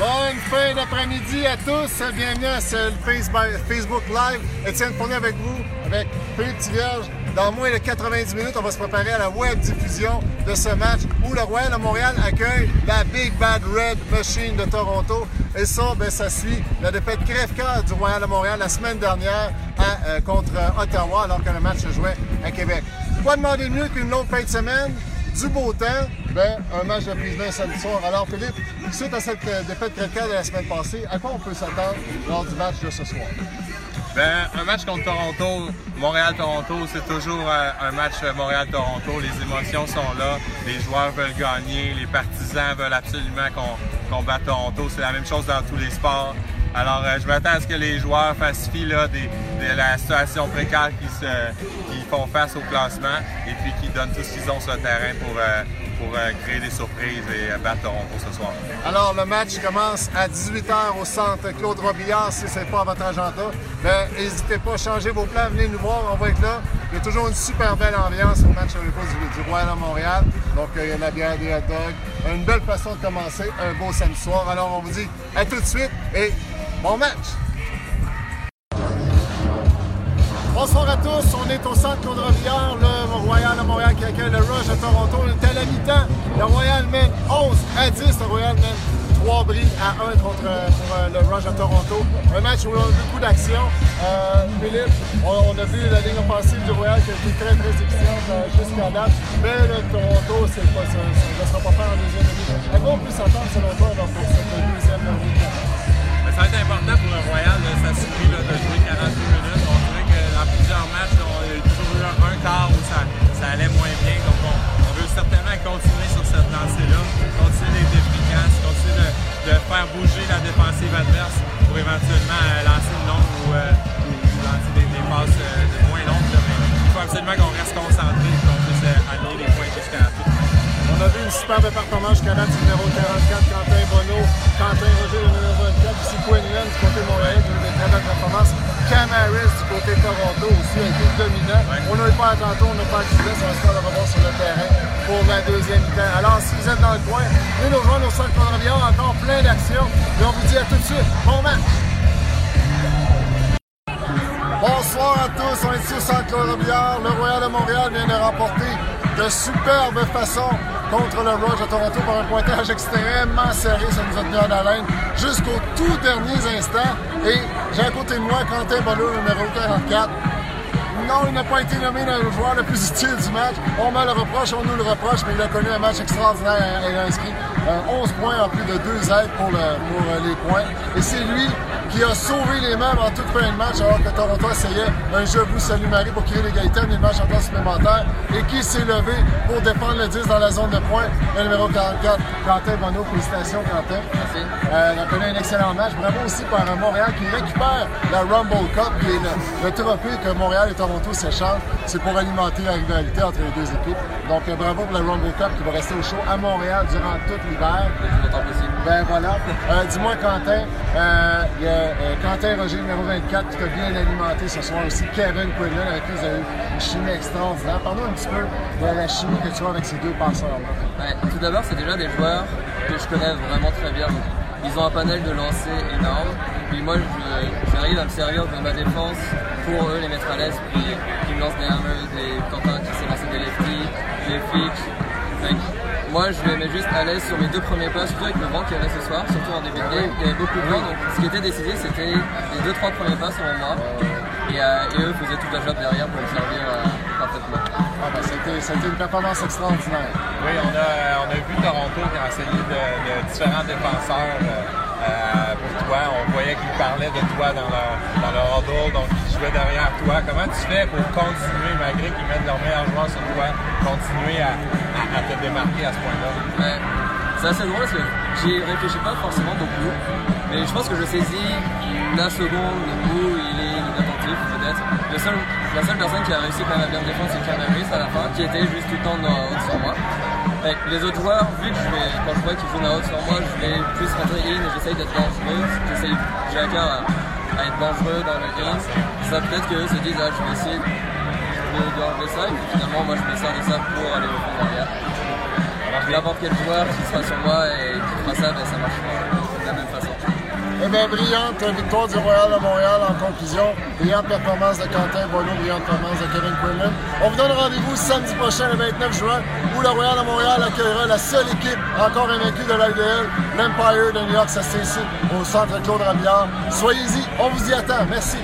Bonne fin d'après-midi à tous. Bienvenue à ce Facebook Live. Étienne Fournier avec vous, avec Philippe Tivierge. Dans moins de 90 minutes, on va se préparer à la web diffusion de ce match où le Royal de Montréal accueille la Big Bad Red Machine de Toronto. Et ça, ben, ça suit la défaite crève-cœur du Royal de Montréal la semaine dernière euh, contre Ottawa alors que le match se jouait à Québec. Quoi demander mieux qu'une longue fin de semaine? Du beau temps, ben, un match de prise samedi soir. Alors, Philippe, suite à cette euh, défaite quelqu'un de la semaine passée, à quoi on peut s'attendre lors du match de ce soir? Ben, un match contre Toronto, Montréal-Toronto, c'est toujours euh, un match Montréal-Toronto. Les émotions sont là, les joueurs veulent gagner, les partisans veulent absolument qu'on batte Toronto. C'est la même chose dans tous les sports. Alors, euh, je m'attends à ce que les joueurs fassent fi de la situation précaire qui, se, font face au classement et puis qui donnent tout ce qu'ils ont sur le terrain pour, euh, euh, créer des surprises et battre Toronto ce soir. Alors, le match commence à 18h au centre Claude Robillard, si ce n'est pas à votre agenda. Ben, n'hésitez pas à changer vos plans, venez nous voir, on va être là. Il y a toujours une super belle ambiance au match du, du Royal à Montréal. Donc, il y a la bière, des hot dogs. Une belle façon de commencer, un beau samedi soir. Alors, on vous dit à tout de suite et Bon match! Bonsoir à tous, on est au centre Claude Robillard, le Royal de Montréal qui accueille le Rush de Toronto. On est à la mi-temps. Le Royal mène 11 à 10. Le Royal mène 3 bris à 1 contre euh, le Rush de Toronto. Un match où on a eu beaucoup d'action. Euh, Philippe, on, a vu la ligne offensive du Royal qui a été très très efficiente euh, jusqu'à date. Mais le Toronto, c'est pas, ça ne sera pas faire en deuxième demi. À quoi on peut s'attendre selon toi pour cette deuxième demi ça être important pour le Royal de s'assurer de jouer 42 minutes. On dirait que dans plusieurs matchs, on a toujours eu un, quart où ça, allait moins bien. Donc on, veut certainement continuer sur cette lancée-là, continuer d'être efficace, continuer de, faire bouger la défensive adverse pour éventuellement euh, lancer une longue ou, euh, lancer des, passes euh, moins longues. mais il faut absolument qu'on reste concentré et qu'on puisse aller les points jusqu'à la fin. On a vu une superbe performance jusqu'à date numéro 44, Quentin Bonneau, Quentin Roger, le numéro 24, ici Quinlan du côté Montréal, qui a eu des très belles performances. Cam Harris du côté Toronto aussi a été dominant. On n'a pas à tantôt, on n'a pas à ça va se faire revoir sur le terrain pour la deuxième mi-temps. Alors, si vous êtes dans le coin, venez nous rejoindre au centre Condravillard, encore plein d'actions. Et on vous dit à tout de suite, bon match! Bonsoir à tous, on est ici au centre Condravillard. Le Royal de Montréal vient de superbe façon contre le Rush de Toronto par un pointage extrêmement serré. Ça nous a tenu en haleine jusqu'aux tout derniers instants. Et j'ai à côté de moi Quentin Bonneau, numéro 44. Non, il n'a pas été nommé le joueur le plus utile du match. On me le reproche, on nous le reproche, mais il a connu un match extraordinaire et a inscrit 11 euh, points en plus de 2 aides pour, pour euh, les points. Et c'est lui qui a sauvé les meubles en toute fin de match alors que Toronto essayait un jeu vous salue Marie pour créer l'égalité, mais le match en temps supplémentaire et qui s'est levé pour défendre le 10 dans la zone de points. Le numéro 44, Quentin Bonneau. Félicitations, Quentin. Merci. Euh, on a connu un excellent match. Bravo aussi par Montréal qui récupère la Rumble Cup, qui est le, trophée que Montréal et Toronto s'échangent. C'est pour alimenter la rivalité entre les deux équipes. Donc, euh, bravo pour la Rumble Cup qui va rester au show à Montréal durant tout l'hiver. Ben voilà. Euh, dis-moi, Quentin, il y a euh, Quentin Roger, numéro 24, qui t'a bien alimenté ce soir aussi. Kevin Quinlan, avec qui vous avez une chimie extraordinaire. Parle-nous un petit peu de la chimie que tu as avec ces deux passeurs-là. Tout d'abord, c'est déjà des joueurs que je connais vraiment très bien. Ils ont un panel de lancers énorme. Puis moi, j'arrive à me servir de ma défense pour eux, les mettre à l'aise. Puis ils me lancent des hammers, des Quentin qui s'est lancé des lefties, des flics. Moi, je les mets juste à l'aise sur mes deux premiers pas, surtout avec le vent qu'il y avait ce soir, surtout en début de game. Il y avait beaucoup de vent, donc ce qui était décidé, c'était les deux, trois premiers pas selon moi. Et, euh, eux faisaient tout la job derrière pour me servir euh, parfaitement. Ah ben, c'était une performance extraordinaire. Oui, on a, on a vu Toronto qui a essayé de, différents défenseurs. Euh, pour toi, on voyait qu'ils parlaient de toi dans leur, dans leur huddle, donc derrière toi. Comment tu fais pour continuer, malgré qu'ils mettent leurs meilleurs joueurs sur toi, continuer à, te démarquer à ce point-là? c'est assez drôle parce que j'y réfléchis pas forcément beaucoup, mais je pense que je saisis la seconde où il est inattentif peut-être. la seule personne qui a réussi quand même à bien défendre c'est Canaris à la fin, qui était juste tout le temps dans haute sur moi. Les autres joueurs, vu que je vais, quand je vois qu'ils jouent dans haute sur moi, je vais plus rentrer in et j'essaye d'être dangereux. J'essaye, j'ai à cœur à, être dangereux dans le in. Ça peut-être qu'eux se disent, ah, je vais essayer de, de, ça, et puis finalement, moi je me sers de ça pour aller au fond derrière. n'importe quel joueur qui sera sur moi et qui fera ça, ben, ça marchera de bien, brillante victoire du Royal de Montréal en conclusion. Brillante performance de Quentin Bono, brillante performance de Kevin Quinlan. On vous donne rendez-vous samedi prochain, le 29 juin, où le Royal de Montréal accueillera la seule équipe encore invaincue de l'IDL, l'Empire de New York. Ça se ici, au centre Claude Rabillard. Soyez-y, on vous y attend. Merci.